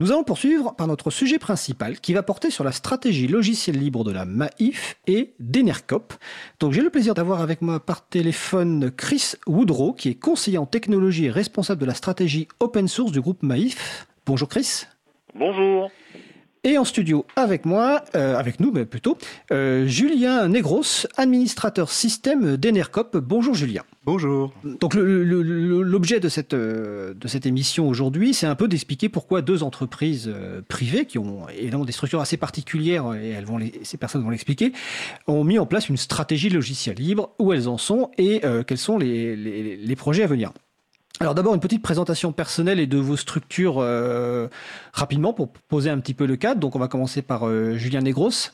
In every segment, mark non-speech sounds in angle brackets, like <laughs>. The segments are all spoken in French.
Nous allons poursuivre par notre sujet principal qui va porter sur la stratégie logicielle libre de la MAIF et d'Enercop. Donc j'ai le plaisir d'avoir avec moi par téléphone Chris Woodrow qui est conseiller en technologie et responsable de la stratégie open source du groupe MAIF. Bonjour Chris. Bonjour. Et en studio avec moi, euh, avec nous mais plutôt, euh, Julien Negros, administrateur système d'Enercop. Bonjour Julien. Bonjour. Donc l'objet de cette, euh, de cette émission aujourd'hui, c'est un peu d'expliquer pourquoi deux entreprises privées qui ont évidemment des structures assez particulières et elles vont ces personnes vont l'expliquer, ont mis en place une stratégie logicielle libre, où elles en sont et quels sont les, les, les, projets à venir. Alors d'abord une petite présentation personnelle et de vos structures rapidement pour poser un petit peu le cadre. Donc on va commencer par Julien Negros.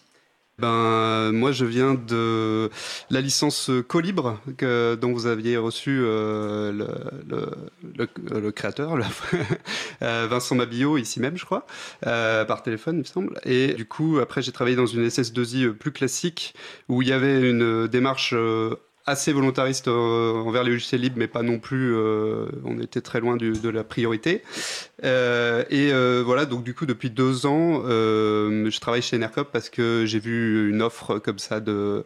Ben moi je viens de la licence Colibre dont vous aviez reçu euh, le, créateur, <laughs> euh, Vincent Mabillot ici même je crois, euh, par téléphone il me semble. Et du coup après j'ai travaillé dans une SS2I plus classique où il y avait une démarche assez volontariste euh, envers les logiciels libres, mais pas non plus. Euh, on était très loin du, de la priorité. Euh, et euh, voilà, donc du coup, depuis deux ans, euh, je travaille chez Enercop parce que j'ai vu une offre comme ça de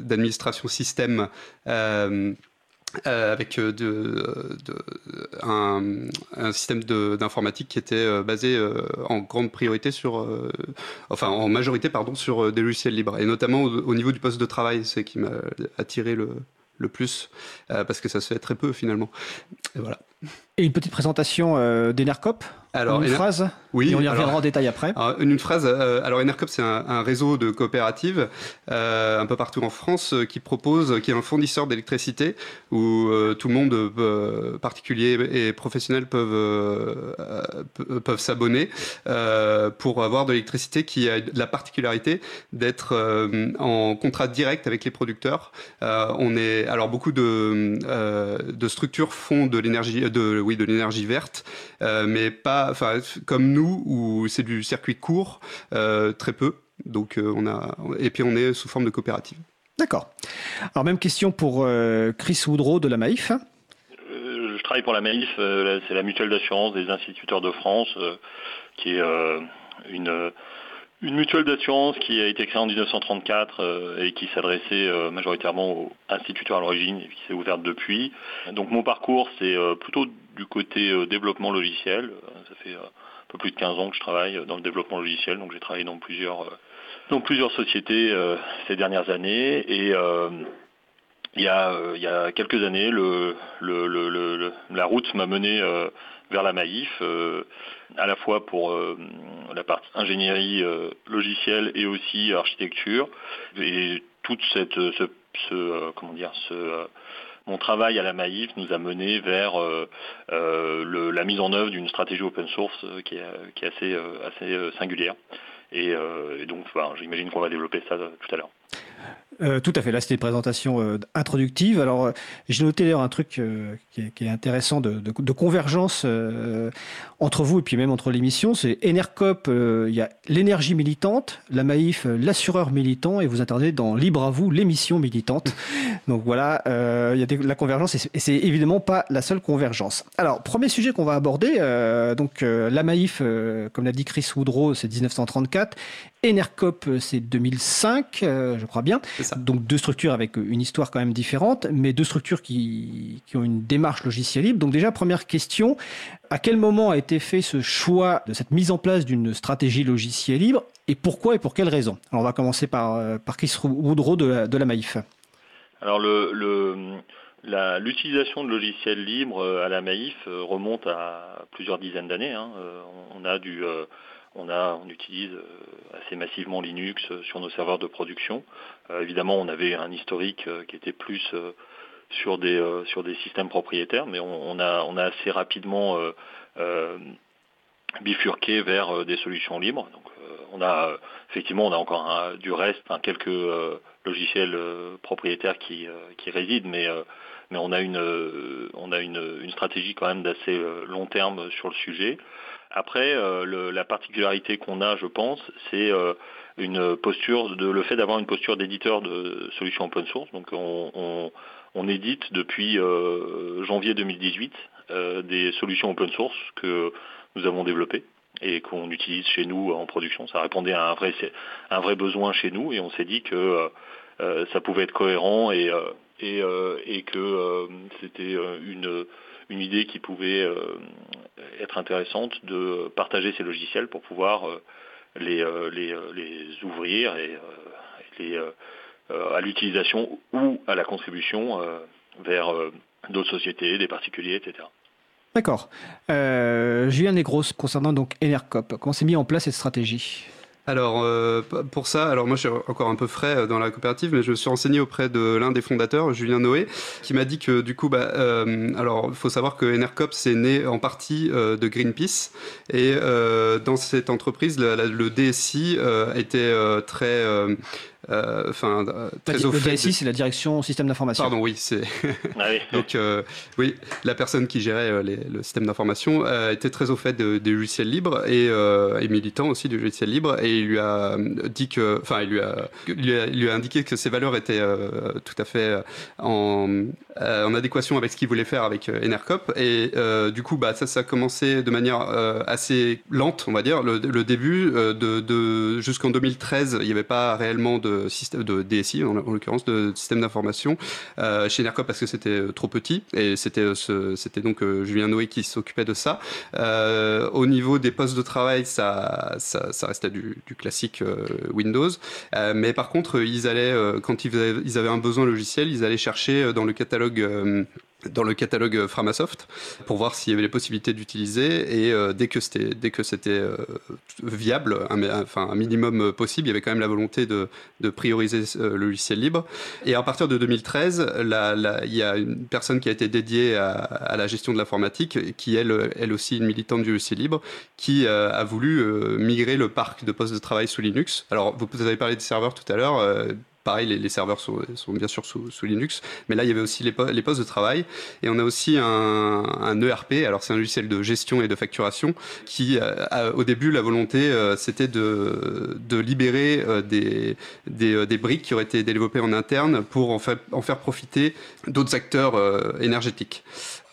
d'administration système. Euh, euh, avec euh, de, de, un, un, système d'informatique qui était euh, basé euh, en grande priorité sur, euh, enfin en majorité pardon, sur des logiciels libres et notamment au, au niveau du poste de travail, c'est qui m'a attiré le, le plus parce que ça se fait très peu finalement. Et voilà. Et une petite présentation euh, d'Enercop alors, une Ener... phrase Oui. Et on y reviendra alors, en détail après. Alors, une, phrase. Euh, alors, Enercop, c'est un, un, réseau de coopératives euh, un peu partout en France euh, qui propose, qui est un fournisseur d'électricité où euh, tout le monde, euh, particulier et professionnel, peuvent peuvent s'abonner pour avoir de l'électricité qui a la particularité d'être en contrat direct avec les producteurs. on est alors beaucoup de de structures font de l'énergie de oui de l'énergie verte, mais pas enfin, comme nous, où c'est du circuit court, euh, très peu. Donc, euh, on a, et puis on est sous forme de coopérative. D'accord. Alors, même question pour euh, Chris Woodrow de la Maïf. Euh, je travaille pour la Maïf, c'est la mutuelle d'assurance des instituteurs de France, qui est une une mutuelle d'assurance qui a été créée en 1934 euh, et qui s'adressait euh, majoritairement aux instituteurs à l'origine et qui s'est ouverte depuis. Donc mon parcours, c'est euh, plutôt côté développement logiciel. Ça fait un peu plus de 15 ans que je travaille dans le développement logiciel, donc j'ai travaillé dans plusieurs, dans plusieurs sociétés ces dernières années. Et il y, a, il y a quelques années, le, le, le, la route m'a mené vers la Maïf, euh, à la fois pour euh, la partie ingénierie euh, logicielle et aussi architecture. Et toute cette, ce, ce comment dire, ce mon travail à la Maïf nous a mené vers euh, le, la mise en œuvre d'une stratégie open source qui est, qui est assez, singulière. Et, donc, j'imagine qu'on va développer ça tout à l'heure. Euh, tout à fait. Là, c'était une présentation euh, introductive. Alors, euh, j'ai noté d'ailleurs un truc euh, qui, est, qui, est, intéressant de, de, de convergence euh, entre vous et puis même entre l'émission. C'est Enercop, il y a l'énergie militante, la Maïf, l'assureur militant, et vous intervenez dans Libre à vous, l'émission militante. <laughs> Donc voilà, il y a des, la convergence et c'est évidemment pas la seule convergence. Alors, premier sujet qu'on va aborder. donc, la Maïf, comme l'a dit Chris Woodrow, c'est 1934. Enercop, c'est 2005, je crois bien. Donc deux structures avec une histoire quand même différente, mais deux structures qui, qui ont une démarche logicielle libre. Donc déjà, première question, à quel moment a été fait ce choix de cette mise en place d'une stratégie logicielle libre et pourquoi et pour quelles raisons? Alors on va commencer par, par Chris Woodrow de la, de la Maïf. Alors le, le l'utilisation de logiciels libres à la Maïf remonte à plusieurs dizaines d'années. Hein. On a du on, a, on utilise assez massivement Linux sur nos serveurs de production. Euh, évidemment, on avait un historique euh, qui était plus euh, sur des sur des systèmes propriétaires, mais on, on a on a assez rapidement bifurqué vers des solutions libres. Donc, on a effectivement on a encore un, du reste, hein, quelques logiciels propriétaires qui qui résident, mais mais on a une on a une, une stratégie quand même d'assez long terme sur le sujet. Après, euh, le, la particularité qu'on a, je pense, c'est euh, une posture de le fait d'avoir une posture d'éditeur de solutions open source. Donc, on, on, édite depuis euh, janvier 2018 des solutions open source que nous avons développé et qu'on utilise chez nous en production. Ça répondait à un vrai, un vrai besoin chez nous et on s'est dit que ça pouvait être cohérent et, et, et que c'était une, une idée qui pouvait être intéressante de partager ces logiciels pour pouvoir les, les, les ouvrir et les euh, à l'utilisation ou à la contribution euh, vers euh, d'autres sociétés, des particuliers, etc. D'accord. Julien Negros, concernant donc Enercop, comment s'est mis en place cette stratégie? Alors pour ça, alors moi je suis encore un peu frais dans la coopérative, mais je me suis renseigné auprès de l'un des fondateurs, Julien Noé, qui m'a dit que du coup, bah, alors il faut savoir que Enercop c'est né en partie de Greenpeace. Et dans cette entreprise, le, DSI était très euh, enfin, euh, très au fait. DSI, c'est la direction système d'information. Pardon, oui, c'est. <laughs> Ah Donc, euh, oui, la personne qui gérait le système d'information était très au fait des logiciels libres et, militant aussi du logiciel libre. Et il lui a dit que, enfin, il lui a, lui a, indiqué que ses valeurs étaient tout à fait en, en, adéquation avec ce qu'il voulait faire avec Enercop. Et du coup, bah, ça, ça a commencé de manière assez lente, on va dire. Le, début de, de jusqu'en 2013, il n'y avait pas réellement de système de DSI, en, l'occurrence de système d'information, euh, chez Nercop parce que c'était euh, trop petit et c'était euh, c'était donc Julien Noé qui s'occupait de ça. au niveau des postes de travail, ça ça, restait du, classique Windows, mais par contre ils allaient quand ils avaient un besoin logiciel, ils allaient chercher dans le catalogue dans le catalogue Framasoft pour voir s'il y avait les possibilités d'utiliser. Et euh, dès que c'était dès que c'était euh, viable un, enfin un minimum possible il y avait quand même la volonté de, de prioriser euh, le logiciel libre. Et à partir de 2013 il y a une personne qui a été dédiée à, la gestion de l'informatique qui elle elle aussi une militante du logiciel libre qui a voulu migrer le parc de postes de travail sous Linux. Alors vous, vous avez parlé des serveurs tout à l'heure Pareil, les, serveurs sont, bien sûr sous, Linux, mais là il y avait aussi les, postes de travail et on a aussi un, ERP. Alors c'est un logiciel de gestion et de facturation qui, euh, au début, la volonté euh, c'était de, libérer euh, des, briques qui auraient été développées en interne pour en, faire profiter d'autres acteurs énergétiques.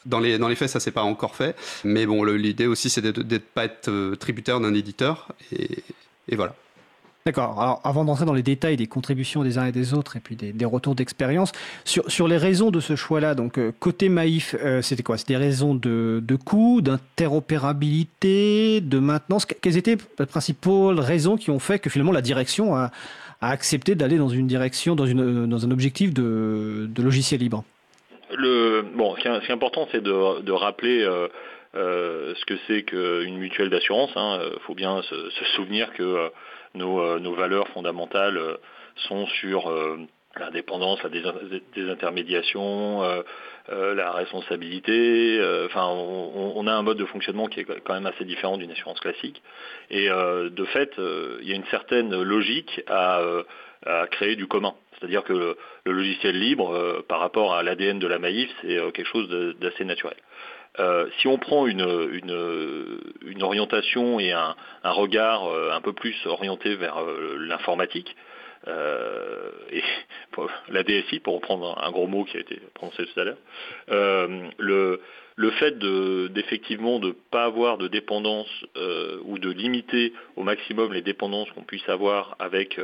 Dans les, dans les faits, ça s'est pas encore fait, mais bon, l'idée aussi c'est de ne pas être tributaire d'un éditeur et voilà. D'accord. Alors, avant d'entrer dans les détails des contributions des uns et des autres et puis des, retours d'expérience, sur, sur les raisons de ce choix-là, donc euh, côté Maïf, euh, c'était quoi? C'était des raisons de, de coût, d'interopérabilité, de maintenance? Quelles étaient les principales raisons qui ont fait que finalement la direction a, a accepté d'aller dans une direction, dans, une, dans un objectif de, de logiciel libre? Le, bon, ce qui est, important, c'est de, de rappeler euh, ce que c'est qu'une mutuelle d'assurance. Il hein. faut bien se souvenir que euh, nos, valeurs fondamentales euh, sont sur euh, l'indépendance, la désintermédiation, la responsabilité. enfin, on, a un mode de fonctionnement qui est quand même assez différent d'une assurance classique. Et de fait, il y a une certaine logique à, créer du commun. C'est-à-dire que le, logiciel libre, par rapport à l'ADN de la Maïf, c'est quelque chose d'assez naturel. Euh, si on prend une, orientation et un, regard euh, un peu plus orienté vers euh, l'informatique, et <laughs> la DSI, pour reprendre un gros mot qui a été prononcé tout à l'heure, le, fait d'effectivement de ne pas avoir de dépendance ou de limiter au maximum les dépendances qu'on puisse avoir avec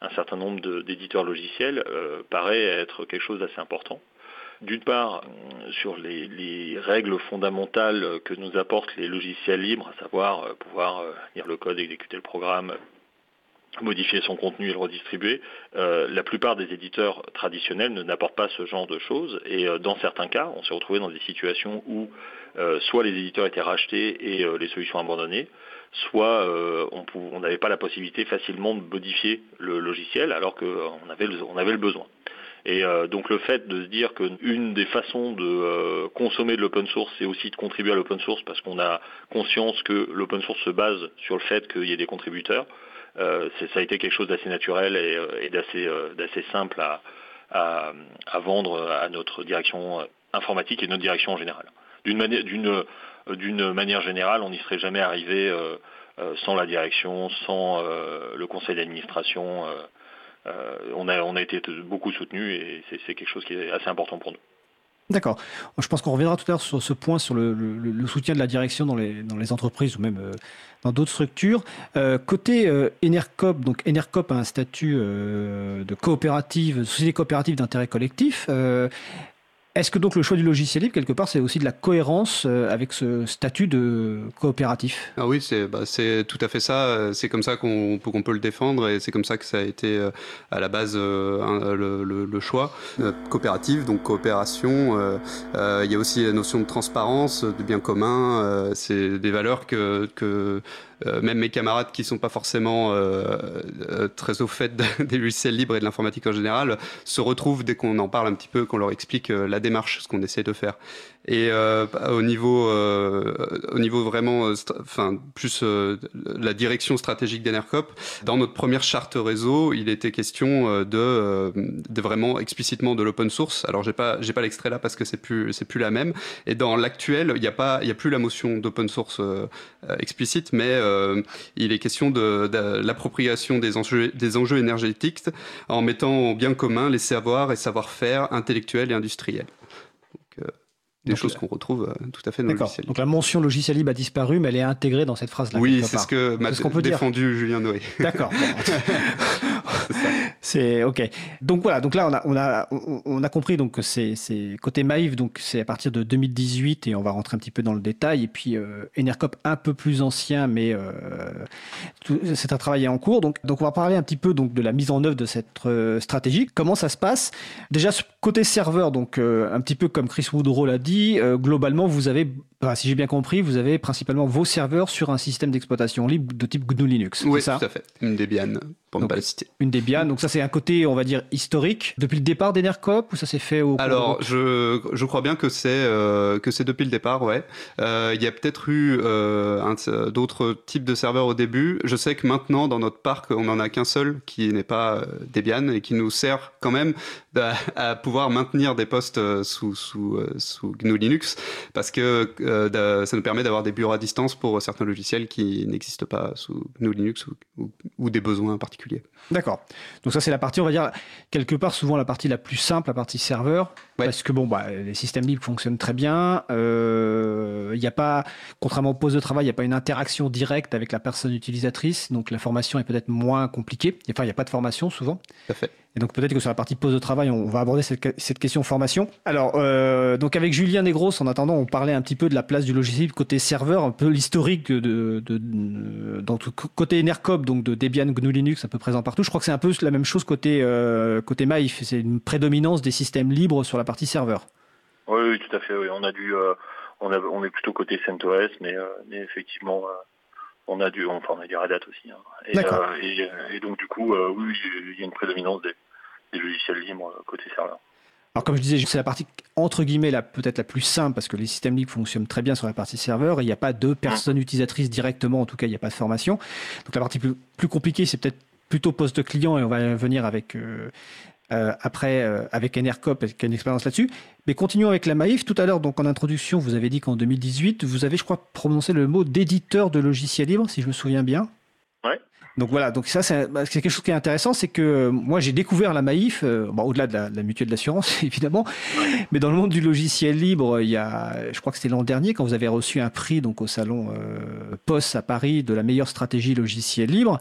un certain nombre d'éditeurs logiciels paraît être quelque chose d'assez important d'une part sur les, règles fondamentales que nous apportent les logiciels libres, à savoir euh, pouvoir euh, lire le code, exécuter le programme, modifier son contenu et le redistribuer. Euh, la plupart des éditeurs traditionnels ne n'apportent pas ce genre de choses et dans certains cas, on s'est retrouvé dans des situations où soit les éditeurs étaient rachetés et les solutions abandonnées, soit on n'avait pas la possibilité facilement de modifier le logiciel alors qu'on avait, le besoin. Et euh, donc le fait de se dire qu'une des façons de euh, consommer de l'open source, c'est aussi de contribuer à l'open source parce qu'on a conscience que l'open source se base sur le fait qu'il y ait des contributeurs, euh, ça a été quelque chose d'assez naturel et, d'assez simple à, vendre à notre direction informatique et notre direction en général. D'une manière, générale, on n'y serait jamais arrivé sans la direction, sans le conseil d'administration. Euh, on, a, on a été beaucoup soutenu et c'est quelque chose qui est assez important pour nous. D'accord. Je pense qu'on reviendra tout à l'heure sur ce point, sur le, soutien de la direction dans les, dans les entreprises ou même euh, dans d'autres structures. Euh, côté euh, Enercop, donc Enercop a un statut de coopérative, société coopérative d'intérêt collectif. Est-ce que donc le choix du logiciel libre, quelque part, c'est aussi de la cohérence euh, avec ce statut de coopératif? Ah oui, c'est bah, tout à fait ça. C'est comme ça qu'on peut le défendre et c'est comme ça que ça a été euh, à la base euh, le, choix. coopérative, donc coopération. Il y a aussi la notion de transparence, de bien commun. c'est des valeurs que, que euh, même mes camarades qui sont pas forcément euh, euh, très au fait <laughs> des logiciels libres et de l'informatique en général se retrouvent dès qu'on en parle un petit peu, qu'on leur explique la démarche, ce qu'on essaie de faire. Et euh, au niveau, euh, au niveau vraiment, enfin plus la direction stratégique d'Enercop, dans notre première charte réseau, il était question de, de vraiment explicitement de l'open source. Alors j'ai pas, j'ai pas l'extrait là parce que c'est plus, c'est plus la même. Et dans l'actuel, il n'y a pas, il y a plus la motion d'open source explicite, mais euh, il est question de, l'appropriation des enjeux, des enjeux énergétiques en mettant en bien commun les savoirs et savoir-faire intellectuels et industriels. Donc, euh, des choses qu'on retrouve euh, tout à fait dans le logiciel Donc la mention logiciel libre a disparu, mais elle est intégrée dans cette phrase-là. Oui, c'est ce que m'a défendu Julien Noé. D'accord. <laughs> <laughs> <laughs> C'est ok. Donc voilà. Donc là, on a on a on a compris donc que c'est c'est côté Maïf donc c'est à partir de 2018 et on va rentrer un petit peu dans le détail. Et puis euh, Enercop un peu plus ancien, mais euh, c'est un travail en cours. Donc donc on va parler un petit peu donc de la mise en œuvre de cette euh, stratégie. Comment ça se passe? Déjà côté serveur, donc euh, un petit peu comme Chris Woodrow l'a dit, globalement vous avez si j'ai bien compris, vous avez principalement vos serveurs sur un système d'exploitation libre de type GNU Linux. Oui, ça? tout à fait. Une Debian, pour ne pas citer. Une Debian. Donc ça, c'est un côté, on va dire, historique. Depuis le départ d'Enercop ou ça s'est fait au Alors, je, je crois bien que c'est euh, que c'est depuis le départ, ouais. Euh, il y a peut-être eu euh, d'autres types de serveurs au début. Je sais que maintenant, dans notre parc, on n'en a qu'un seul qui n'est pas Debian et qui nous sert quand même à, pouvoir maintenir des postes sous, sous, sous GNU Linux parce que euh, ça nous permet d'avoir des bureaux à distance pour certains logiciels qui n'existent pas sous GNU Linux ou, des besoins particuliers. D'accord. Donc ça c'est la partie, on va dire, quelque part souvent la partie la plus simple, la partie serveur, parce que bon, bah, les systèmes libres fonctionnent très bien. Euh, il n'y a pas, contrairement au poste de travail, il n'y a pas une interaction directe avec la personne utilisatrice, donc la formation est peut-être moins compliquée. Enfin, il n'y a pas de formation souvent. Tout à fait. Et donc peut-être que sur la partie poste de travail, on va aborder cette, cette question formation. Alors, euh, donc avec Julien Negros, en attendant, on parlait un petit peu de la place du logiciel côté serveur, un peu l'historique de, de, de, côté Enercop, donc de Debian, GNU Linux, un peu présent partout. Je crois que c'est un peu la même chose côté euh, côté Maïf. C'est une prédominance des systèmes libres sur la partie serveur. Oui, tout à fait. Oui. On a dû, euh, on, a, on est plutôt côté CentOS, mais, euh, mais effectivement on a du, enfin, on a du Red Hat aussi. Hein. Et, et, et, donc du coup, oui, il y a une prédominance des, des logiciels libres euh, côté serveur. Alors comme je disais, c'est la partie entre guillemets la peut-être la plus simple parce que les systèmes libres fonctionnent très bien sur la partie serveur et il n'y a pas de personnes utilisatrices directement, en tout cas il n'y a pas de formation. Donc la partie plus, plus compliquée c'est peut-être plutôt poste client et on va venir avec euh, euh, après avec Enercop qui a une expérience là-dessus. Mais continuons avec la Maïf. Tout à l'heure donc en introduction vous avez dit qu'en 2018 vous avez je crois prononcé le mot d'éditeur de logiciels libres si je me souviens bien. Donc voilà, donc ça bah, c'est quelque chose qui est intéressant, c'est que euh, moi j'ai découvert la Maïf, euh, bon, au-delà de la, la mutuelle d'assurance <laughs> évidemment, mais dans le monde du logiciel libre, il y a, je crois que c'était l'an dernier quand vous avez reçu un prix donc au salon euh, POS à Paris de la meilleure stratégie logiciel libre,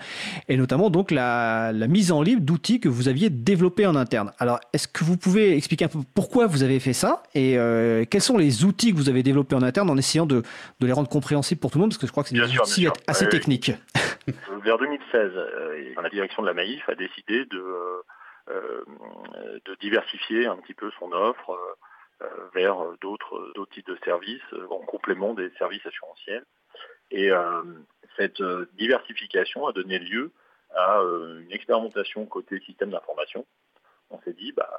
et notamment donc la, la mise en libre d'outils que vous aviez développés en interne. Alors est-ce que vous pouvez expliquer un peu pourquoi vous avez fait ça et euh, quels sont les outils que vous avez développés en interne en essayant de, de les rendre compréhensibles pour tout le monde parce que je crois que c'est des outils assez techniques. Vers 2016, euh, la direction de la Maïf a décidé de, euh, de diversifier un petit peu son offre euh, vers d'autres types de services en complément des services assurantiels. Et cette diversification a donné lieu à une expérimentation côté système d'information. On s'est dit, bah,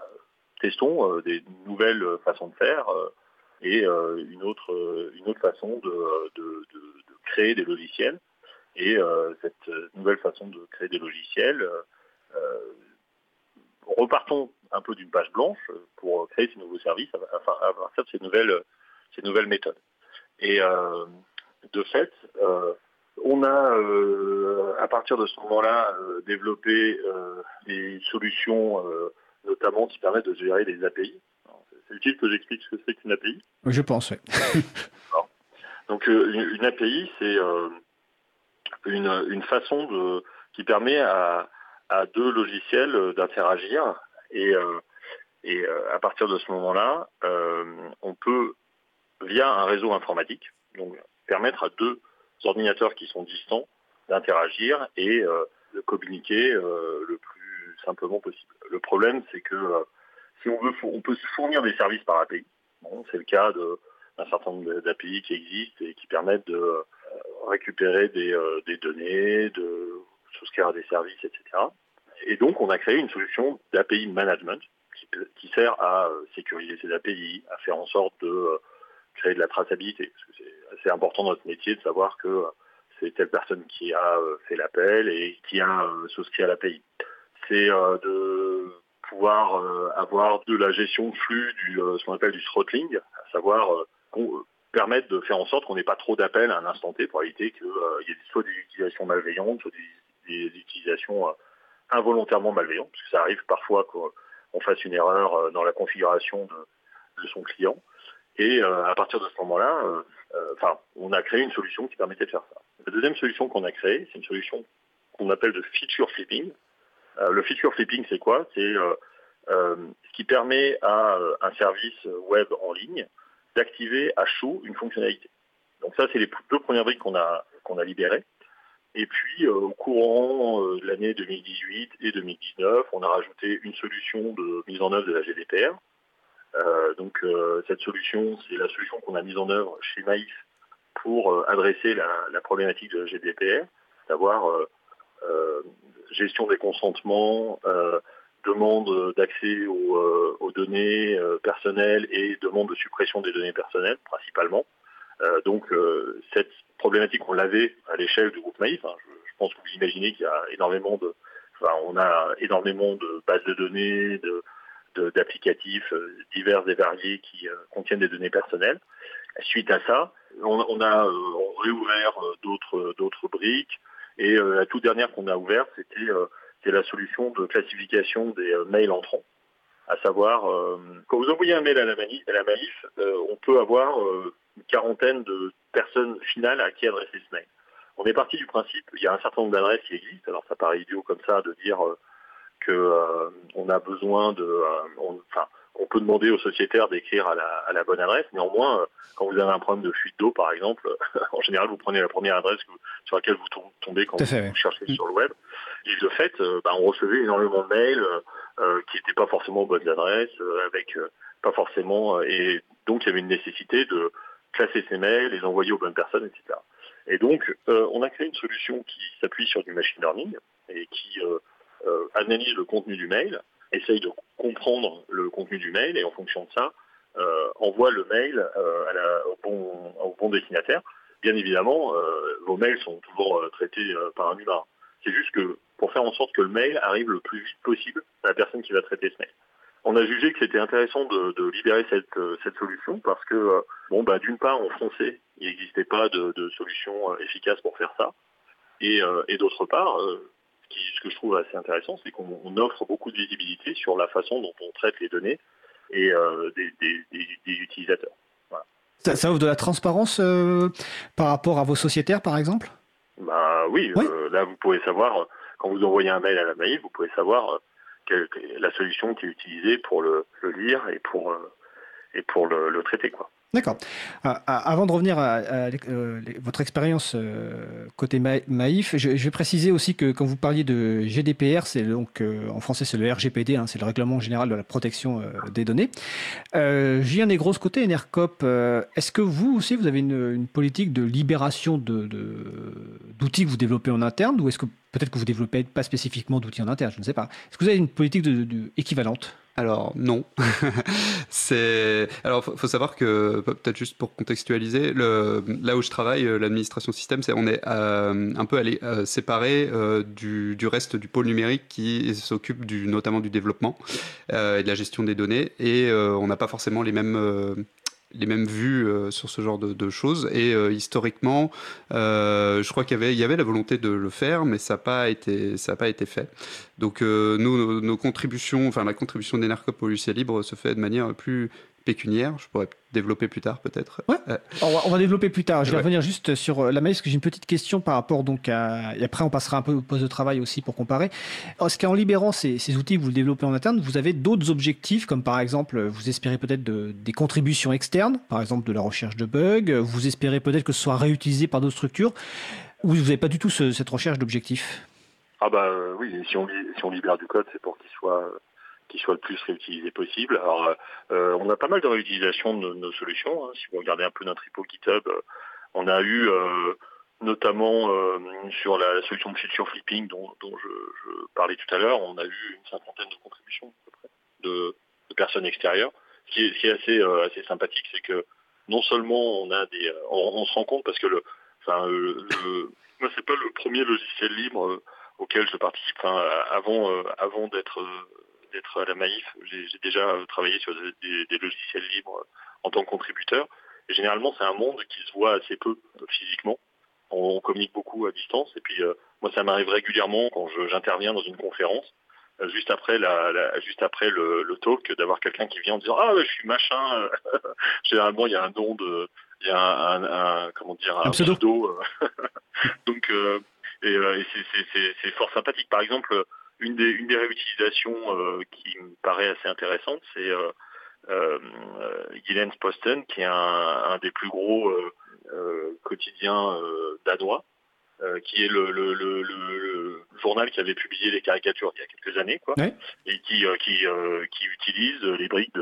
testons des nouvelles façons de faire et une, autre, façon de, créer des logiciels et euh, cette nouvelle façon de créer des logiciels, euh, euh, repartons un peu d'une page blanche pour créer ces nouveaux services à, à partir de ces nouvelles, ces nouvelles méthodes. Et de fait, on a, à partir de ce moment-là, développé des solutions, notamment qui permettent de gérer les API. C'est utile que j'explique ce que c'est qu'une API Je pense, oui. <laughs> Donc une, API, c'est une, façon de, qui permet à, deux logiciels d'interagir et, et à partir de ce moment-là, on peut, via un réseau informatique, donc permettre à deux ordinateurs qui sont distants d'interagir et de communiquer le plus simplement possible. Le problème, c'est que si on veut, on peut fournir des services par API. c'est le cas d'un certain nombre d'API qui existent et qui permettent de euh, récupérer euh, des, données, de souscrire à des services, etc. Et donc, on a créé une solution d'API management qui, sert à euh, sécuriser ces API, à faire en sorte de créer de la traçabilité. c'est assez important dans notre métier de savoir que c'est telle personne qui a fait l'appel et qui a souscrit à l'API. C'est de pouvoir euh, avoir de la gestion de flux, du, euh, ce qu'on appelle du throttling, à savoir euh, permettre de faire en sorte qu'on n'ait pas trop d'appels à un instant T pour éviter qu'il y ait soit des utilisations malveillantes, soit des, utilisations involontairement malveillantes, parce que ça arrive parfois qu'on fasse une erreur dans la configuration de, de son client. Et à partir de ce moment-là, enfin, on a créé une solution qui permettait de faire ça. La deuxième solution qu'on a créée, c'est une solution qu'on appelle de feature flipping. Euh, le feature flipping, c'est quoi? C'est euh, euh, ce qui permet à un service web en ligne d'activer à chaud une fonctionnalité. Donc ça, c'est les deux premières briques qu'on a, a libérées. Et puis, au courant de l'année 2018 et 2019, on a rajouté une solution de mise en œuvre de la GDPR. donc, cette solution, c'est la solution qu'on a mise en œuvre chez Maïf pour adresser la, la, problématique de la GDPR, savoir gestion des consentements, euh, demande d'accès aux, euh, données euh, personnelles et demande de suppression des données personnelles principalement. donc cette problématique, on l'avait à l'échelle du groupe Maïf. Hein. Je, pense que vous imaginez qu'il y a énormément de, enfin, on a énormément de bases de données, de, d'applicatifs divers et variés qui contiennent des données personnelles. Suite à ça, on, a réouvert d'autres d'autres briques. Et euh, la toute dernière qu'on a ouverte, c'était euh, la solution de classification des euh, mails entrants. À savoir, quand vous envoyez un mail à la, manif, à la on peut avoir une quarantaine de personnes finales à qui adresser ce mail. On est parti du principe, il y a un certain nombre d'adresses qui existent, alors ça paraît idiot comme ça de dire que on a besoin de, enfin, on peut demander aux sociétaires d'écrire à la, bonne adresse. Néanmoins, euh, quand vous avez un problème de fuite d'eau, par exemple, <laughs> en général, vous prenez la première adresse sur laquelle vous tombez quand vous, cherchez sur le web. Et de fait, euh, bah, on recevait énormément de mails euh, qui n'étaient pas forcément aux bonnes adresses, avec pas forcément. et donc, il y avait une nécessité de classer ces mails, les envoyer aux bonnes personnes, etc. Et donc, on a créé une solution qui s'appuie sur du machine learning et qui analyse le contenu du mail essaye de comprendre le contenu du mail et en fonction de ça, euh, envoie le mail euh, au, bon, destinataire. Bien évidemment, euh, vos mails sont toujours traités par un humain. C'est juste que pour faire en sorte que le mail arrive le plus vite possible à la personne qui va traiter ce mail. On a jugé que c'était intéressant de, libérer cette, solution parce que, bon, bah, d'une part, en français, il n'existait pas de, solution efficace pour faire ça. Et, d'autre part, ce que je trouve assez intéressant, c'est qu'on offre beaucoup de visibilité sur la façon dont on traite les données et euh, des, utilisateurs. Ça, offre de la transparence euh, par rapport à vos sociétaires, par exemple? Bah, Oui, euh, là vous pouvez savoir, quand vous envoyez un mail à la mail, vous pouvez savoir la solution qui est utilisée pour le, lire et pour, et pour le, le traiter. Quoi. D'accord. Euh, avant de revenir à, euh, votre expérience euh, côté Maïf, je, vais préciser aussi que quand vous parliez de GDPR, c'est donc en français c'est le RGPD, hein, c'est le règlement général de la protection des données. Julien Negros côté NRCOP, est-ce que vous aussi vous avez une, politique de libération de, d'outils que vous développez en interne, ou est-ce que peut-être que vous développez pas spécifiquement d'outils en interne, je ne sais pas. Est-ce que vous avez une politique de équivalente? Alors non. <laughs> c'est alors faut, faut savoir que peut-être juste pour contextualiser, le, là où je travaille, euh, l'administration système, c'est on est euh, un peu allé euh, séparé du, du, reste du pôle numérique qui s'occupe du notamment du développement et de la gestion des données et on n'a pas forcément les mêmes les mêmes vues euh, sur ce genre de, choses. Et euh, historiquement, euh, je crois qu'il y avait, la volonté de le faire, mais ça n'a pas été, pas été fait. Donc nous, nos, contributions, enfin la contribution d'Enercop au logiciel libre se fait de manière plus pécuniaire. Je pourrais développer plus tard peut-être. Ouais. On, va, développer plus tard. Je vais revenir juste sur la maïs, parce que j'ai une petite question par rapport donc à. Et après, on passera un peu au poste de travail aussi pour comparer. Est-ce qu'en libérant ces, ces, outils que vous développez en interne, vous avez d'autres objectifs, comme par exemple, vous espérez peut-être de, des contributions externes, par exemple de la recherche de bugs, vous espérez peut-être que ce soit réutilisé par d'autres structures, ou vous n'avez pas du tout cette recherche d'objectifs? Ah bah euh, oui, si on, si on libère du code, c'est pour qu'il soit qu'il soit le plus réutilisé possible. Alors, euh, on a pas mal de réutilisation de nos solutions. Hein. Si vous regardez un peu notre repo GitHub, euh, on a eu notamment sur la, solution de feature flipping dont, je, parlais tout à l'heure, on a eu une cinquantaine de contributions de, personnes extérieures. Ce qui est, assez, assez sympathique, c'est que non seulement on a des, on, se rend compte parce que le, enfin, le, moi c'est pas le premier logiciel libre auquel je participe. avant, euh, avant d'être euh, d'être à la Maïf, j'ai déjà travaillé sur des, logiciels libres en tant que contributeur. Et généralement, c'est un monde qui se voit assez peu physiquement. On, communique beaucoup à distance. Et puis, euh, moi, ça m'arrive régulièrement quand j'interviens dans une conférence, juste après la, juste après le, le talk, d'avoir quelqu'un qui vient en disant ah je suis machin. <laughs> généralement, il y a un nom de, il y a un, comment dire un, pseudo. <laughs> Donc euh, et, c'est fort sympathique. Par exemple, une des, une des réutilisations euh, qui me paraît assez intéressante, c'est euh, euh, Posten, qui est un, des plus gros quotidiens danois, qui est le, journal qui avait publié les caricatures il y a quelques années, quoi, et qui, qui, qui utilise les briques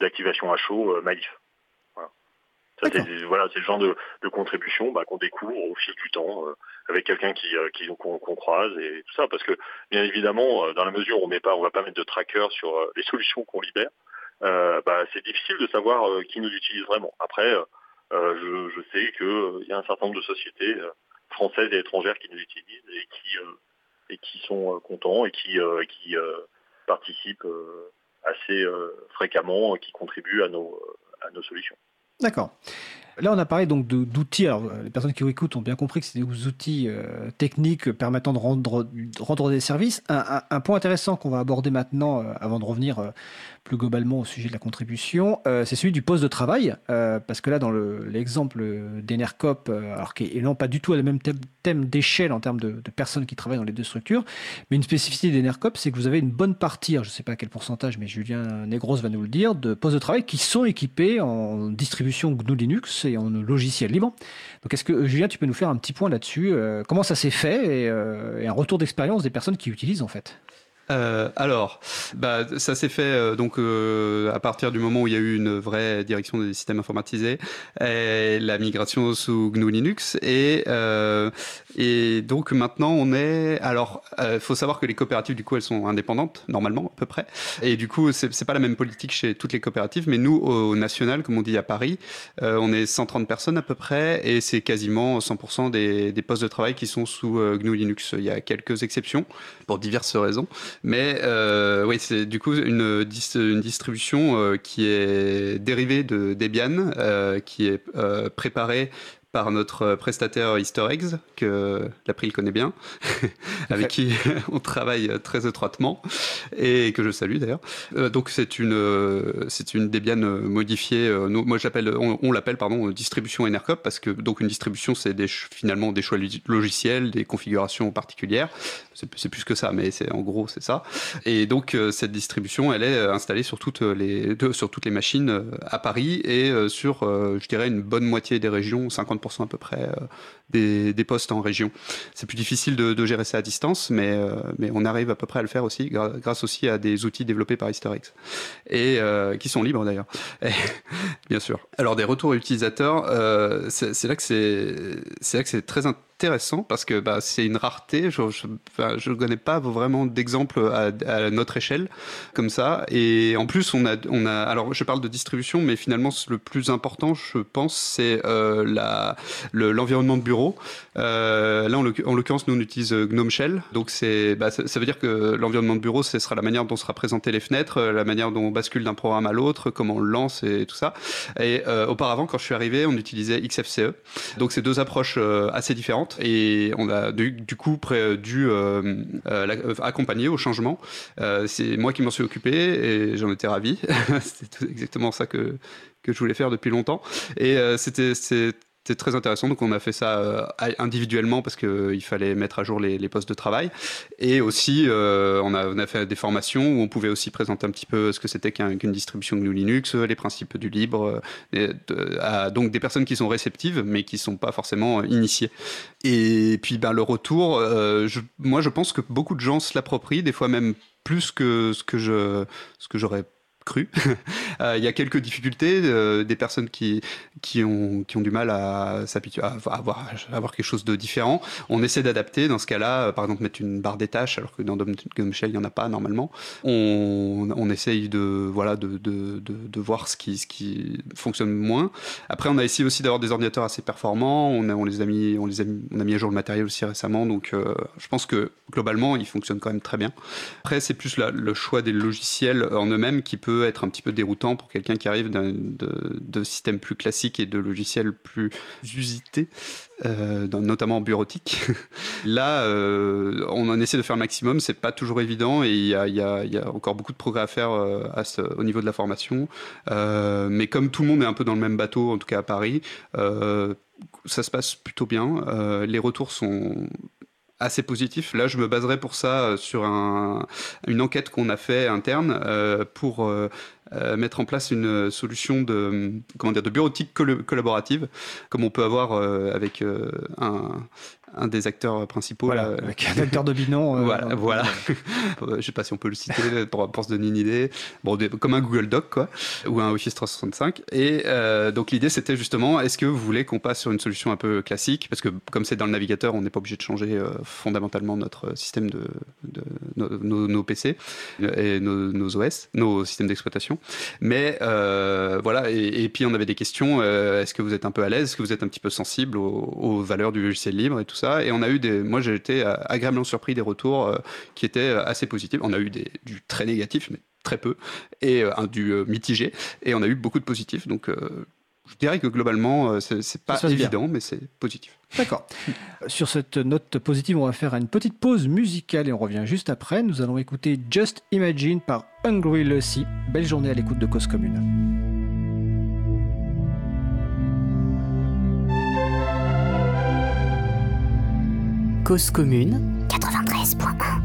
d'activation à chaud Malif. Voilà, c'est le genre de, contribution bah, qu'on découvre au fil du temps euh, avec quelqu'un qui, euh, qu'on, croise et tout ça, parce que bien évidemment, euh, dans la mesure où on met pas, on va pas mettre de tracker sur les solutions qu'on libère, bah, c'est difficile de savoir qui nous utilise vraiment. Après, je, sais qu'il y a un certain nombre de sociétés françaises et étrangères qui nous utilisent et qui et qui sont contents et qui qui participent assez fréquemment, qui contribuent à nos à nos solutions. D'accord. Là, on a parlé donc d'outils. Alors, les personnes qui écoutent ont bien compris que c'est des outils euh, techniques permettant de rendre, des services. Un, point intéressant qu'on va aborder maintenant, euh, avant de revenir euh, plus globalement au sujet de la contribution, c'est celui du poste de travail. parce que là, dans l'exemple d'Enercop, alors qui est pas du tout à la même thème, d'échelle en termes de, personnes qui travaillent dans les deux structures, mais une spécificité d'Enercop, c'est que vous avez une bonne partie, je ne sais pas quel pourcentage, mais Julien Negros va nous le dire, de postes de travail qui sont équipés en distribution GNU Linux et en logiciel libre. Donc est-ce que Julien, tu peux nous faire un petit point là-dessus euh, Comment ça s'est fait euh, et, un retour d'expérience des personnes qui utilisent en fait? Euh, alors, bah, ça s'est fait euh, donc euh, à partir du moment où il y a eu une vraie direction des systèmes informatisés, la migration sous GNU Linux, et donc maintenant on est. Alors, il faut savoir que les coopératives du coup elles sont indépendantes normalement à peu près, et du coup c'est pas la même politique chez toutes les coopératives, mais nous au national, comme on dit à Paris, on est 130 personnes à peu près, et c'est quasiment 100% des, des postes de travail qui sont sous GNU Linux. Il y a quelques exceptions pour diverses raisons. Mais euh, oui, c'est du coup une, distribution euh, qui est dérivée de Debian, euh, qui est euh, préparée par notre prestataire Easter Eggs, que l'April connaît bien, <laughs> avec qui <laughs> on travaille très étroitement, et que je salue d'ailleurs. Euh, donc c'est une, une Debian modifiée, moi j'appelle, on, l'appelle pardon, distribution Enercop, parce que donc une distribution c'est des, finalement des choix logiciels, des configurations particulières, c'est plus que ça, mais c'est en gros c'est ça. Et donc euh, cette distribution, elle est euh, installée sur toutes les sur toutes les machines euh, à Paris et sur, je dirais, une bonne moitié des régions, 50% à peu près des, des, postes en région. C'est plus difficile de, gérer ça à distance, mais mais on arrive à peu près à le faire aussi grâce aussi à des outils développés par Eggs et qui sont libres d'ailleurs, <laughs> bien sûr. Alors des retours utilisateurs, c'est c'est là que c'est très intéressant intéressant parce que bah, c'est une rareté. Je ne connais pas vraiment d'exemple à, notre échelle comme ça. Et en plus, on a, on a. Alors, je parle de distribution, mais finalement, le plus important, je pense, c'est euh, l'environnement de bureau. Euh, là, en l'occurrence, nous on utilise GNOME Shell. Donc, bah, ça, veut dire que l'environnement de bureau, ce sera la manière dont sera présentée les fenêtres, la manière dont on bascule d'un programme à l'autre, comment on le lance et tout ça. Et euh, auparavant, quand je suis arrivé, on utilisait XFCE. Donc, c'est deux approches euh, assez différentes. Et on a du, coup dû accompagner au changement. c'est moi qui m'en suis occupé et j'en étais ravi. <laughs> C'était exactement ça que que je voulais faire depuis longtemps. Et c'était c'était très intéressant. Donc, on a fait ça euh, individuellement parce qu'il euh, fallait mettre à jour les, postes de travail. Et aussi, euh, on, a, fait des formations où on pouvait aussi présenter un petit peu ce que c'était qu'une distribution GNU Linux, les principes du libre, donc des personnes qui sont réceptives, mais qui ne sont pas forcément initiées. Et puis, ben, le retour, moi, je pense que beaucoup de gens se l'approprient, des fois même plus que ce que je ce que j'aurais cru. <laughs> Euh, il y a quelques difficultés, euh, des personnes qui, qui, ont, qui ont du mal à s'habituer à avoir, avoir quelque chose de différent. On essaie d'adapter dans ce cas-là, euh, par exemple mettre une barre des tâches, alors que dans DOM Shell, il n'y en a pas normalement. On, on essaye de, voilà, de, de, de, voir ce qui, ce qui fonctionne moins. Après, on a essayé aussi d'avoir des ordinateurs assez performants. On a, on les a mis, on les a, on a mis à jour le matériel aussi récemment. Donc, je pense que globalement, ils fonctionnent quand même très bien. Après, c'est plus le choix des logiciels en eux-mêmes qui peut être un petit peu déroutant pour quelqu'un qui arrive de, systèmes plus classiques et de logiciels plus usités, euh, notamment bureautique. <laughs> Là, euh, on en essaie de faire le maximum, c'est pas toujours évident et il y a, encore beaucoup de progrès à faire euh, au niveau de la formation. mais comme tout le monde est un peu dans le même bateau, en tout cas à Paris, ça se passe plutôt bien. les retours sont assez positif. Là, je me baserai pour ça euh, sur un, une enquête qu'on a fait interne euh, pour euh, mettre en place une solution de comment de bureautique collaborative, comme on peut avoir avec un, un des acteurs principaux. Voilà, avec un acteur dominant. voilà, voilà. <laughs> je sais pas si on peut le citer pour, pour se donner une idée. Bon, comme un Google Doc, quoi, ou un Office 365. Et donc l'idée, c'était justement, est-ce que vous voulez qu'on passe sur une solution un peu classique? Parce que comme c'est dans le navigateur, on n'est pas obligé de changer fondamentalement notre système de, nos, PC et nos, OS, nos systèmes d'exploitation. Mais euh, voilà, et, puis on avait des questions. Euh, est-ce que vous êtes un peu à l'aise? Est-ce que vous êtes un petit peu sensible aux, valeurs du logiciel libre et tout ça? Et on a eu des, moi j'ai été agréablement surpris des retours euh, qui étaient assez positifs. On a eu des, du très négatif, mais très peu, et un du mitigé, et on a eu beaucoup de positifs. Donc je dirais que globalement, euh, c'est pas évident, mais c'est positif. D'accord. Sur cette note positive, on va faire une petite pause musicale et on revient juste après. Nous allons écouter Just Imagine par Hungry Lucy. Belle journée à l'écoute de Cause Commune. Cause Commune. 93.1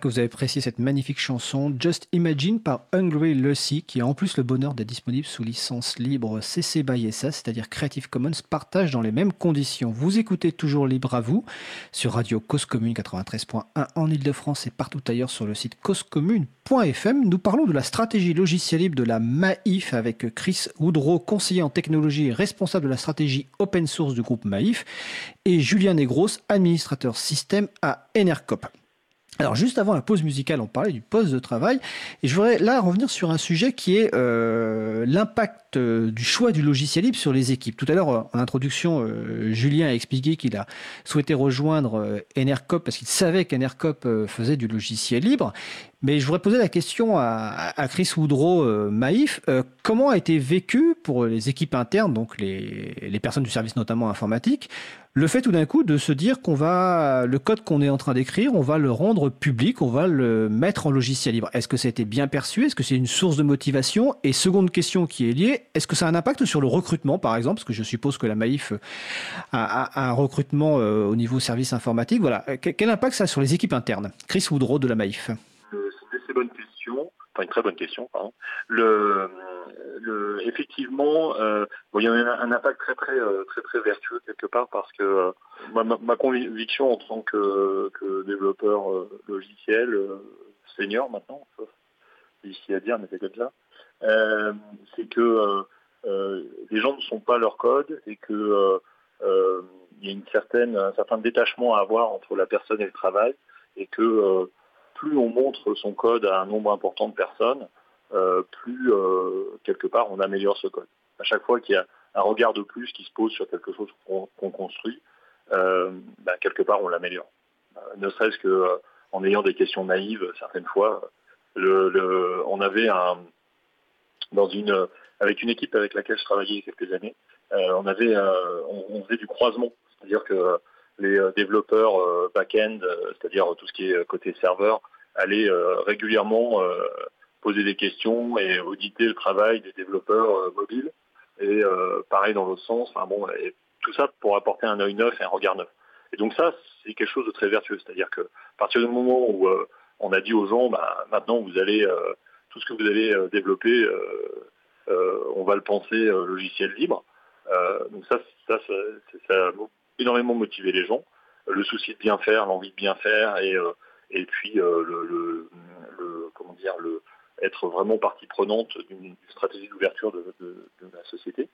que vous avez apprécié cette magnifique chanson Just Imagine par Hungry Lucy, qui a en plus le bonheur d'être disponible sous licence libre CC by SA, c'est-à-dire Creative Commons partage dans les mêmes conditions. Vous écoutez toujours Libre à vous sur Radio Cause Commune 93.1 en Ile-de-France et partout ailleurs sur le site causecommune.fm. Nous parlons de la stratégie logicielle libre de la MAIF avec Chris Woodrow, conseiller en technologie et responsable de la stratégie open source du groupe MAIF, et Julien Negros, administrateur système à Enercop. Alors juste avant la pause musicale, on parlait du poste de travail et je voudrais là revenir sur un sujet qui est euh, l'impact euh, du choix du logiciel libre sur les équipes. Tout à l'heure, en introduction, euh, Julien a expliqué qu'il a souhaité rejoindre Enercop parce qu'il savait qu'Enercop faisait du logiciel libre. Mais je voudrais poser la question à, Chris Woodrow, Maïf. comment a été vécu pour les équipes internes, donc les personnes du service notamment informatique, le fait tout d'un coup de se dire qu'on va, le code qu'on est en train d'écrire, on va le rendre public, on va le mettre en logiciel libre. Est-ce que ça a été bien perçu? Est-ce que c'est une source de motivation? Et seconde question qui est liée, est-ce que ça a un impact sur le recrutement, par exemple? Parce que je suppose que la Maïf a, un recrutement euh, au niveau service informatique. Voilà. Quel impact ça a sur les équipes internes? Chris Woodrow de la Maïf. Euh, c'est une très bonne question, effectivement, euh, il y a un, impact très très euh, très très vertueux quelque part parce que euh, ma, conviction en tant que, développeur logiciel senior maintenant, ici à dire, mais c'est ça, c'est que les gens ne sont pas leur code et que il y a une certaine, un certain détachement à avoir entre la personne et le travail et que plus on montre son code à un nombre important de personnes, plus euh, quelque part on améliore ce code. À chaque fois qu'il y a un regard de plus qui se pose sur quelque chose qu'on construit, euh, ben, quelque part on l'améliore. ne serait-ce que en ayant des questions naïves certaines fois. Le, on avait un dans une avec une équipe avec laquelle je travaillais quelques années, on avait on, faisait du croisement, c'est-à-dire que les développeurs back-end, c'est-à-dire tout ce qui est côté serveur, allaient régulièrement poser des questions et auditer le travail des développeurs euh, mobiles. Et euh, pareil dans l'autre sens. Enfin bon, et tout ça pour apporter un œil neuf et un regard neuf. Et donc ça, c'est quelque chose de très vertueux. C'est-à-dire que à partir du moment où euh, on a dit aux gens, bah, maintenant vous allez tout ce que vous allez développer, on va le penser logiciel libre. donc ça, ça, ça, a énormément motivé les gens. Le souci de bien faire, l'envie de bien faire, et et puis le, le, comment dire le être vraiment partie prenante d'une stratégie d'ouverture de, la société.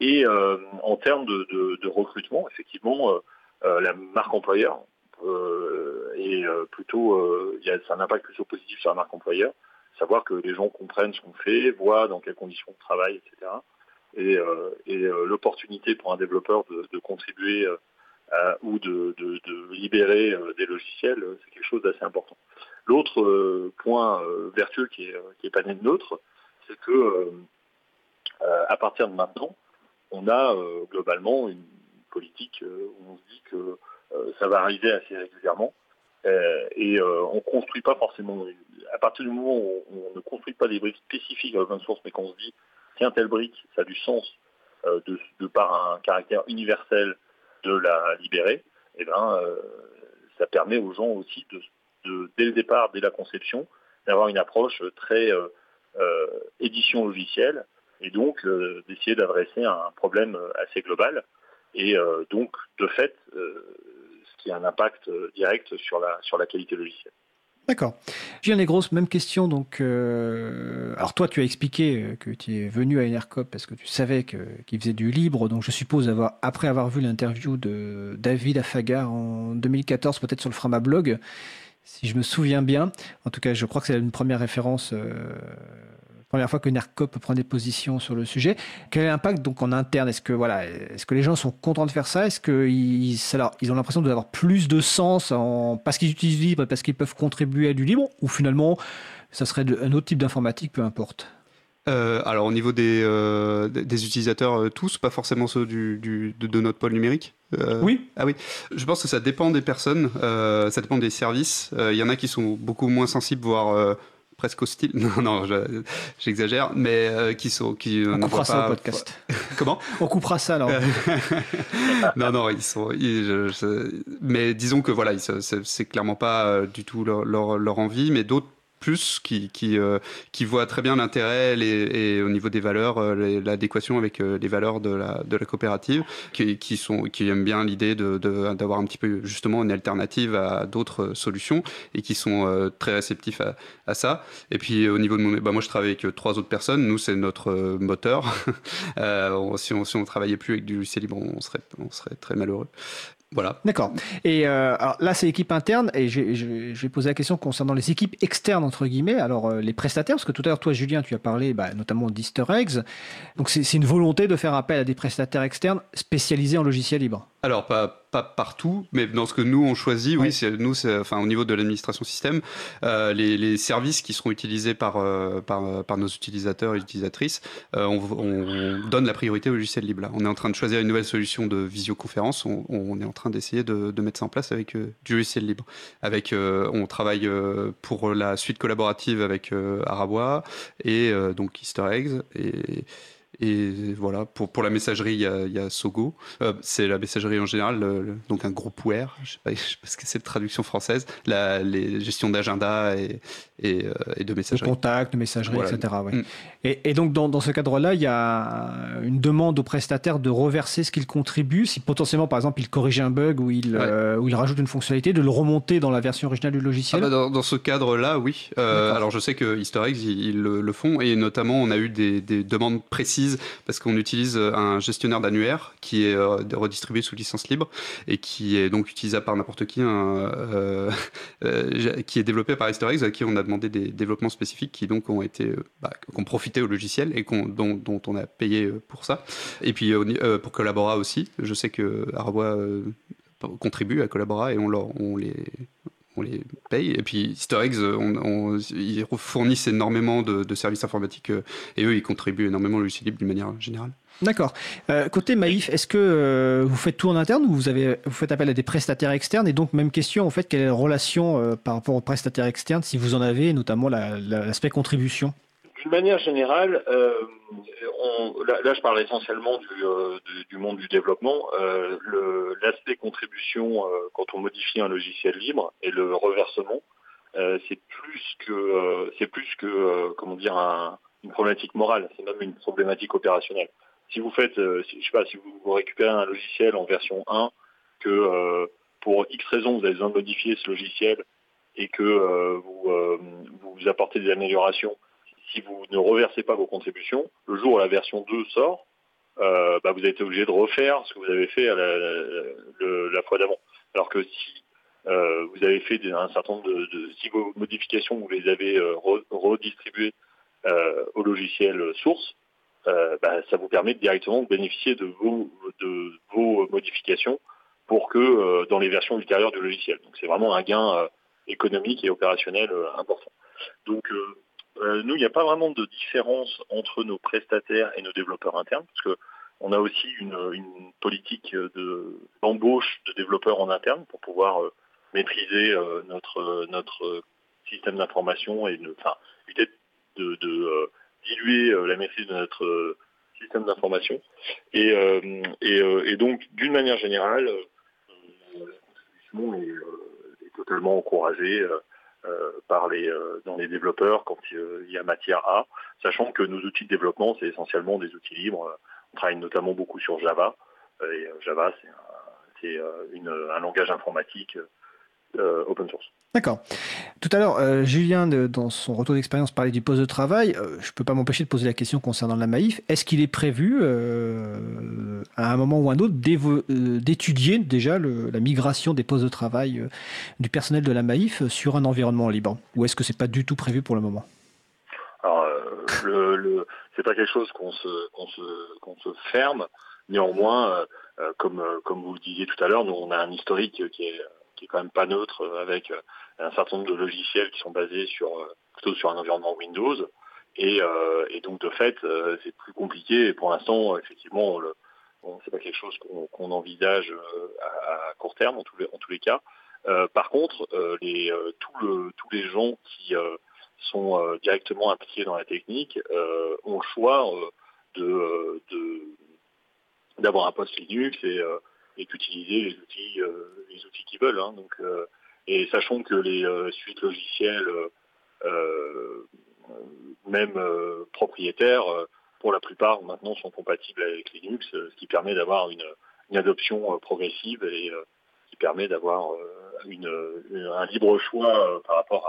Et euh, en termes de, recrutement, effectivement, euh, euh, la marque employeur est plutôt, il y a un impact plutôt positif sur la marque employeur, savoir que les gens comprennent ce qu'on fait, voient dans quelles conditions on travaille, etc. Et, l'opportunité pour un développeur de, contribuer ou de, libérer des logiciels, c'est quelque chose d'assez important. L'autre euh, point euh, vertueux qui est, euh, pas né de nôtre, c'est que à partir de maintenant, on a globalement une politique où on se dit que ça va arriver assez régulièrement. et on construit pas forcément. À partir du moment où on, ne construit pas des briques spécifiques à l'open source, mais qu'on se dit tiens telle brique, ça a du sens de, par un caractère universel de la libérer, et eh ben ça permet aux gens aussi de dès le départ, dès la conception, d'avoir une approche très euh, euh, édition logicielle et donc euh, d'essayer d'adresser un problème assez global et donc de fait ce qui a un impact direct sur la, sur la qualité logicielle. D'accord. Julien grosses même question. Donc, alors toi, tu as expliqué que tu es venu à Enercop parce que tu savais qu'il faisait du libre. Donc, je suppose avoir, après avoir vu l'interview de David Afagar en 2014, peut-être sur le Frama blog, si je me souviens bien. En tout cas, je crois que c'est une première référence, euh, première fois que NERCOP prend des positions sur le sujet. Quel est l'impact donc en interne? Est-ce que voilà, que les gens sont contents de faire ça? Est-ce qu'ils ils ont l'impression d'avoir plus de sens en, parce qu'ils utilisent libre et parce qu'ils peuvent contribuer à du libre? Ou finalement, ça serait un autre type d'informatique, peu importe? Alors au niveau des, des utilisateurs tous, pas forcément ceux du, de, notre pôle numérique Oui. Ah oui. Je pense que ça dépend des personnes, ça dépend des services. Il y en a qui sont beaucoup moins sensibles, voire presque hostile. <laughs> Non, non, j'exagère, mais euh, qui sont qui. <laughs> On coupera ça au podcast. Comment? On coupera ça alors. non, non, ils sont. mais disons que voilà, c'est clairement pas euh, du tout leur, leur, leur envie, mais d'autres qui, euh, qui voit très bien l'intérêt et, au niveau des valeurs, euh, l'adéquation avec euh, les valeurs de la, coopérative, qui, aiment bien l'idée d'avoir un petit peu justement une alternative à d'autres solutions et qui sont très réceptifs à, ça. Et puis au niveau de mon, bah, moi je travaille avec trois autres personnes, nous c'est notre moteur. <laughs> si, on, si on travaillait plus avec du logiciel libre, on serait très malheureux. Voilà. D'accord. Et euh, alors là, c'est l'équipe interne, et je, vais poser la question concernant les équipes externes, entre guillemets. Alors, euh, les prestataires, parce que tout à l'heure, toi, Julien, tu as parlé bah, notamment d'Easter eggs. Donc, c'est une volonté de faire appel à des prestataires externes spécialisés en logiciel libre. Alors, pas, pas partout, mais dans ce que nous on choisit, oui, c'est nous, enfin au niveau de l'administration système, euh, les, les, services qui seront utilisés par euh, par, par, nos utilisateurs et utilisatrices, euh, on, on, donne la priorité au logiciel libre. Là. On est en train de choisir une nouvelle solution de visioconférence. On, on est en train d'essayer de, de, mettre ça en place avec euh, du logiciel libre. Avec, euh, on travaille pour la suite collaborative avec Arabois et donc Easter eggs et et voilà, pour, pour la messagerie, il y a, il y a Sogo. Euh, c'est la messagerie en général, donc un groupe ware, je sais <laughs> je sais pas ce que c'est de traduction française, la les gestions d'agenda et, et, euh, et, de messagerie. De contact, de messagerie, etc. Ouais. Mm. Et, et, donc, dans, dans ce cadre-là, il y a une demande au prestataire de reverser ce qu'il contribue. Si potentiellement, par exemple, il corrige un bug ou il, euh, ou il rajoute une fonctionnalité, de le remonter dans la version originale du logiciel. Ah bah dans, dans, ce cadre-là, oui. alors, je sais que Easter eggs, ils, ils le, le, font. Et notamment, on a eu des, des demandes précises parce qu'on utilise euh, un gestionnaire d'annuaire qui est euh, redistribué sous licence libre et qui est donc utilisable par n'importe qui, euh, <laughs> qui est développé par Easter à qui on a demandé des développements spécifiques qui donc ont été, bah, ont profité au logiciel et dont, dont, on a payé pour ça. Et puis pour Collabora aussi, je sais que Arbois contribue à Collabora et on, leur, on les on les paye. Et puis Easter Eggs, on, ils fournissent énormément de, services informatiques euh, et eux, ils contribuent énormément au logiciel libre d'une manière générale. D'accord. Euh, côté Maïf, est-ce que euh, vous faites tout en interne ou vous faites appel à des prestataires externes? Et donc, même question, en fait, quelle est la relation par rapport aux prestataires externes, si vous en avez, notamment l'aspect contribution? D'une manière générale, là, je parle essentiellement du, monde du développement. L'aspect contribution, quand on modifie un logiciel libre, et le reversement, c'est plus que, c'est plus que, comment dire, une problématique morale. C'est même une problématique opérationnelle. Si vous faites, je sais pas, si vous, récupérez un logiciel en version 1, que pour X raisons vous avez besoin de modifier ce logiciel et que vous, vous apportez des améliorations si vous ne reversez pas vos contributions, le jour où la version 2 sort, euh, bah, vous avez été obligé de refaire ce que vous avez fait à la, la, fois d'avant. Alors que si euh, vous avez fait un certain nombre de, de, si vos modifications vous les avez euh, redistribuées euh, au logiciel source, euh, bah, ça vous permet directement de bénéficier de vos, de vos modifications pour que dans les versions ultérieures du logiciel. Donc c'est vraiment un gain économique et opérationnel important. Donc euh, nous, il n'y a pas vraiment de différence entre nos prestataires et nos développeurs internes, parce que on a aussi une, une politique d'embauche de, développeurs en interne pour pouvoir euh, maîtriser euh, notre notre système d'information et enfin éviter de, de diluer la maîtrise de notre système d'information. Et, et, et, donc, d'une manière générale, la contribution est, est, totalement encouragée. Euh, par les, euh, dans les développeurs quand euh, il y a matière à, sachant que nos outils de développement, c'est essentiellement des outils libres. On travaille notamment beaucoup sur Java. Et Java, c'est un, un langage informatique open source. D'accord. Tout à l'heure, Julien, dans son retour d'expérience, parlait du poste de travail. je ne peux pas m'empêcher de poser la question concernant la Maïf. Est-ce qu'il est prévu, à un moment ou un autre, d'étudier déjà la migration des postes de travail du personnel de la Maïf sur un environnement libre? Ou est-ce que c'est pas du tout prévu pour le moment? Alors, le, le pas quelque chose qu'on se, ferme. Néanmoins, comme, vous le disiez tout à l'heure, nous, on a un historique qui est qui est quand même pas neutre, euh, avec euh, un certain nombre de logiciels qui sont basés sur euh, plutôt sur un environnement Windows. Et, donc de fait, c'est plus compliqué. Et pour l'instant, effectivement, le, c'est pas quelque chose qu'on envisage à, court terme en tous les, en tous les cas. par contre, les, tous les gens qui sont directement impliqués dans la technique ont le choix de d'avoir un poste Linux et, euh, d'utiliser les outils, euh, les outils qu'ils veulent. Hein. donc, euh, et sachant que les suites logicielles, même propriétaires, pour la plupart maintenant sont compatibles avec Linux, ce qui permet d'avoir une, adoption progressive et qui permet d'avoir un libre choix par rapport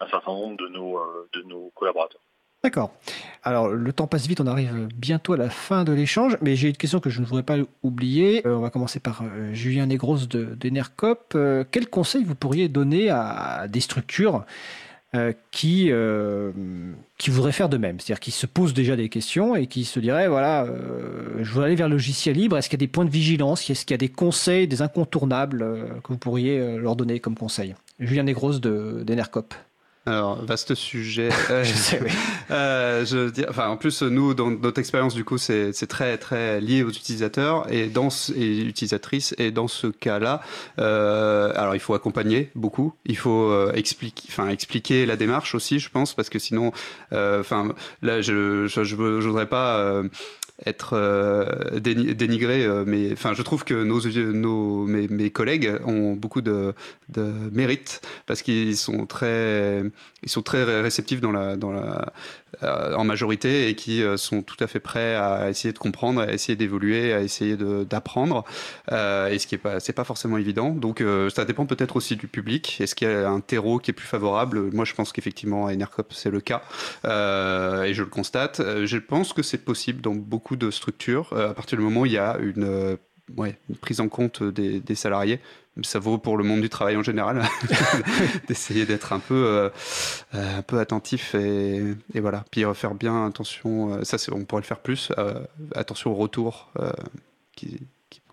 à un certain nombre de nos, de nos collaborateurs. D'accord. Alors, le temps passe vite, on arrive bientôt à la fin de l'échange, mais j'ai une question que je ne voudrais pas oublier. Euh, on va commencer par euh, Julien Negros d'Enercop. Euh, quel conseil vous pourriez donner à, des structures qui, voudraient faire de même? C'est-à-dire qui se posent déjà des questions et qui se diraient, voilà, je veux aller vers le logiciel libre, est-ce qu'il y a des points de vigilance? Est-ce qu'il y a des conseils, des incontournables que vous pourriez leur donner comme conseil? Julien Negros d'Enercop. Alors, vaste sujet. <laughs> je sais, oui. Euh, je dis, enfin, en plus, nous, dans notre expérience, du coup, c'est très, très lié aux utilisateurs et, dans, et utilisatrices. Et dans ce cas-là, euh, alors, il faut accompagner beaucoup. Il faut euh, expliquer, enfin, expliquer la démarche aussi, je pense, parce que sinon, euh, enfin, là, je, je, je, voudrais pas euh, être euh, dénigré, euh, mais enfin, je trouve que nos, nos mes, mes collègues ont beaucoup de, de mérite parce qu'ils sont très, ils sont très réceptifs dans la, dans la, en majorité et qui euh, sont tout à fait prêts à essayer de comprendre, à essayer d'évoluer, à essayer d'apprendre. Euh, et ce qui est pas, pas forcément évident. Donc ça dépend peut-être aussi du public. Est-ce qu'il y a un terreau qui est plus favorable? Moi, je pense qu'effectivement à Enercop c'est le cas et je le constate. Je pense que c'est possible dans beaucoup de structures à partir du moment où il y a une ouais, une prise en compte des, des, salariés. Ça vaut pour le monde du travail en général, <laughs> d'essayer d'être un peu, euh, un peu attentif et, et, voilà. Puis faire bien attention, euh, ça on pourrait le faire plus, euh, attention au retour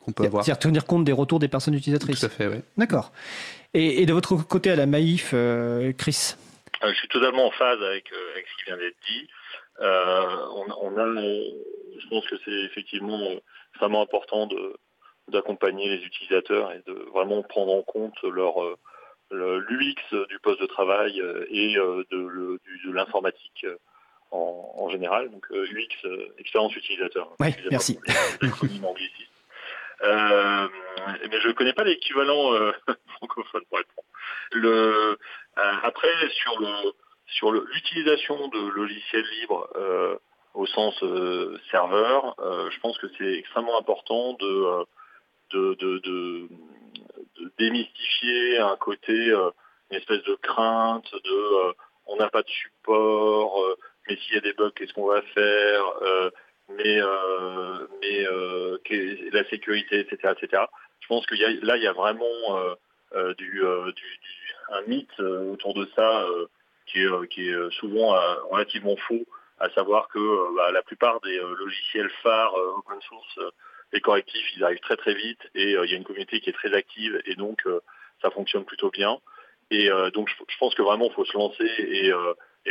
qu'on peut avoir. C'est-à-dire tenir compte des retours des personnes utilisatrices. Tout à fait, oui. D'accord. Et, et, de votre côté à la Maïf, Chris? Je suis totalement en phase avec, avec ce qui vient d'être dit. On, on, a, je pense que c'est effectivement extrêmement important de d'accompagner les utilisateurs et de vraiment prendre en compte leur euh, l'UX du poste de travail euh, et euh, de, de l'informatique en, général. Donc UX, expérience utilisateur. Oui, merci. <laughs> mais je ne connais pas l'équivalent <laughs> francophone pour répondre. Le, après, sur le sur l'utilisation de logiciels libres au sens serveur, je pense que c'est extrêmement important de de, démystifier un côté, euh, une espèce de crainte de euh, on n'a pas de support, euh, mais s'il y a des bugs, qu'est-ce qu'on va faire mais mais la sécurité, etc., etc. Je pense que là, il y a vraiment du, un mythe autour de ça qui est, qui est souvent relativement faux, à savoir que bah, la plupart des logiciels phares open source les correctifs, ils arrivent très très vite et euh, il y a une communauté qui est très active et donc euh, ça fonctionne plutôt bien. Et euh, donc je, pense que vraiment il faut se lancer et,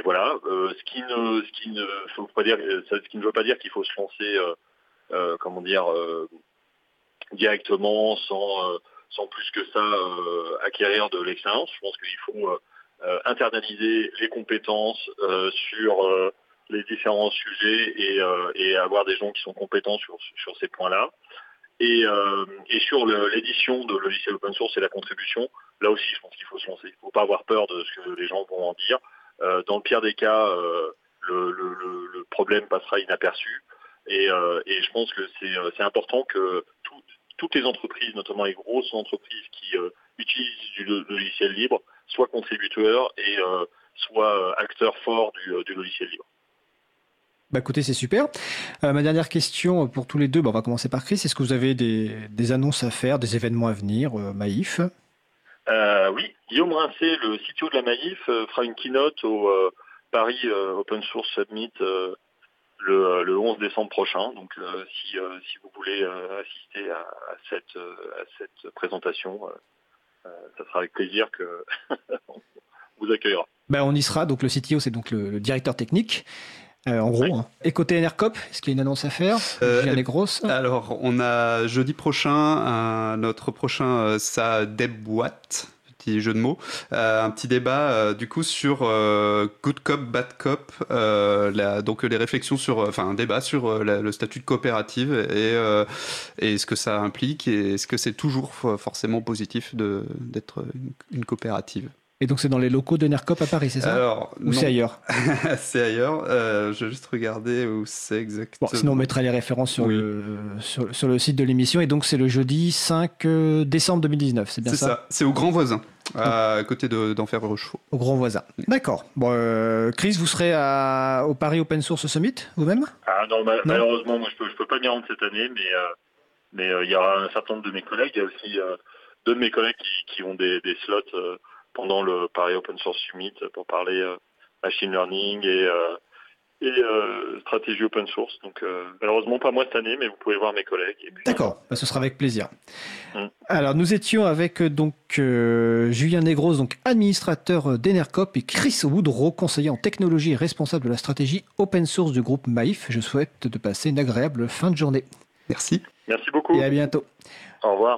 voilà. ce qui ne, ce qui ne faut pas dire, ce qui ne veut pas dire qu'il faut se lancer, comment dire, directement sans sans plus que ça acquérir de l'expérience. Je pense qu'il faut internaliser les compétences sur les différents sujets euh, et, avoir des gens qui sont compétents sur, sur ces points-là. Et, euh, et, sur l'édition de logiciels open source et la contribution, là aussi, je pense qu'il faut se lancer. Il ne faut pas avoir peur de ce que les gens vont en dire. Euh, dans le pire des cas, le, le, le, problème passera inaperçu. Et, et je pense que c'est important que toutes les entreprises, notamment les grosses entreprises qui utilisent du logiciel libre, soient contributeurs et soient acteurs forts du, du logiciel libre. Bah écoutez, c'est super. Euh, ma dernière question pour tous les deux, bah, on va commencer par Chris. Est-ce que vous avez des, annonces à faire, des événements à venir, euh, Maïf? Euh, Oui, Guillaume Rincé, le CTO de la Maïf, fera une keynote au Paris Open Source Summit le, 11 décembre prochain. Donc si, si vous voulez assister à, cette, à cette présentation, ça sera avec plaisir que <laughs> vous accueillera. Ben, on y sera. Donc le CTO, c'est donc le, directeur technique. Euh, en gros, hein. et côté NRCOP, est-ce qu'il y a une annonce à faire euh, grosses Alors, on a jeudi prochain, notre prochain, ça Watt jeu de mots, euh, un petit débat euh, du coup sur euh, good cop, bad cop, donc les réflexions sur, enfin un débat sur le statut de coopérative et, et ce que ça implique et est-ce que c'est toujours forcément positif d'être une, coopérative. Et donc c'est dans les locaux de NERCOP à Paris, c'est ça Alors, Ou c'est ailleurs <laughs> C'est ailleurs. je vais juste regarder où c'est exactement. Bon, sinon on mettra les références sur, le, sur, le site de l'émission. Et donc c'est le jeudi 5 décembre 2019, c'est bien ça C'est ça, c'est au Grand Voisin à côté d'Enfer de, Rochefort. Au Grand Voisin. D'accord. Bon, euh, Chris, vous serez à, au Paris Open Source Summit vous-même ah, non, malheureusement, moi, je peux, peux pas m'y rendre cette année, mais euh, mais euh, il y aura un certain nombre de mes collègues. Il y a aussi deux de mes collègues qui, ont des, des slots pendant le Paris Open Source Summit pour parler machine learning et et euh, stratégie open source. Donc euh, malheureusement pas moi cette année, mais vous pouvez voir mes collègues. D'accord, bah, ce sera avec plaisir. Mm. Alors nous étions avec euh, donc Julien Negros, donc administrateur d'Enercop, et Chris Woodrow, conseiller en technologie et responsable de la stratégie open source du groupe Maïf. Je souhaite de passer une agréable fin de journée. Merci. Merci beaucoup. Et à bientôt. Au revoir.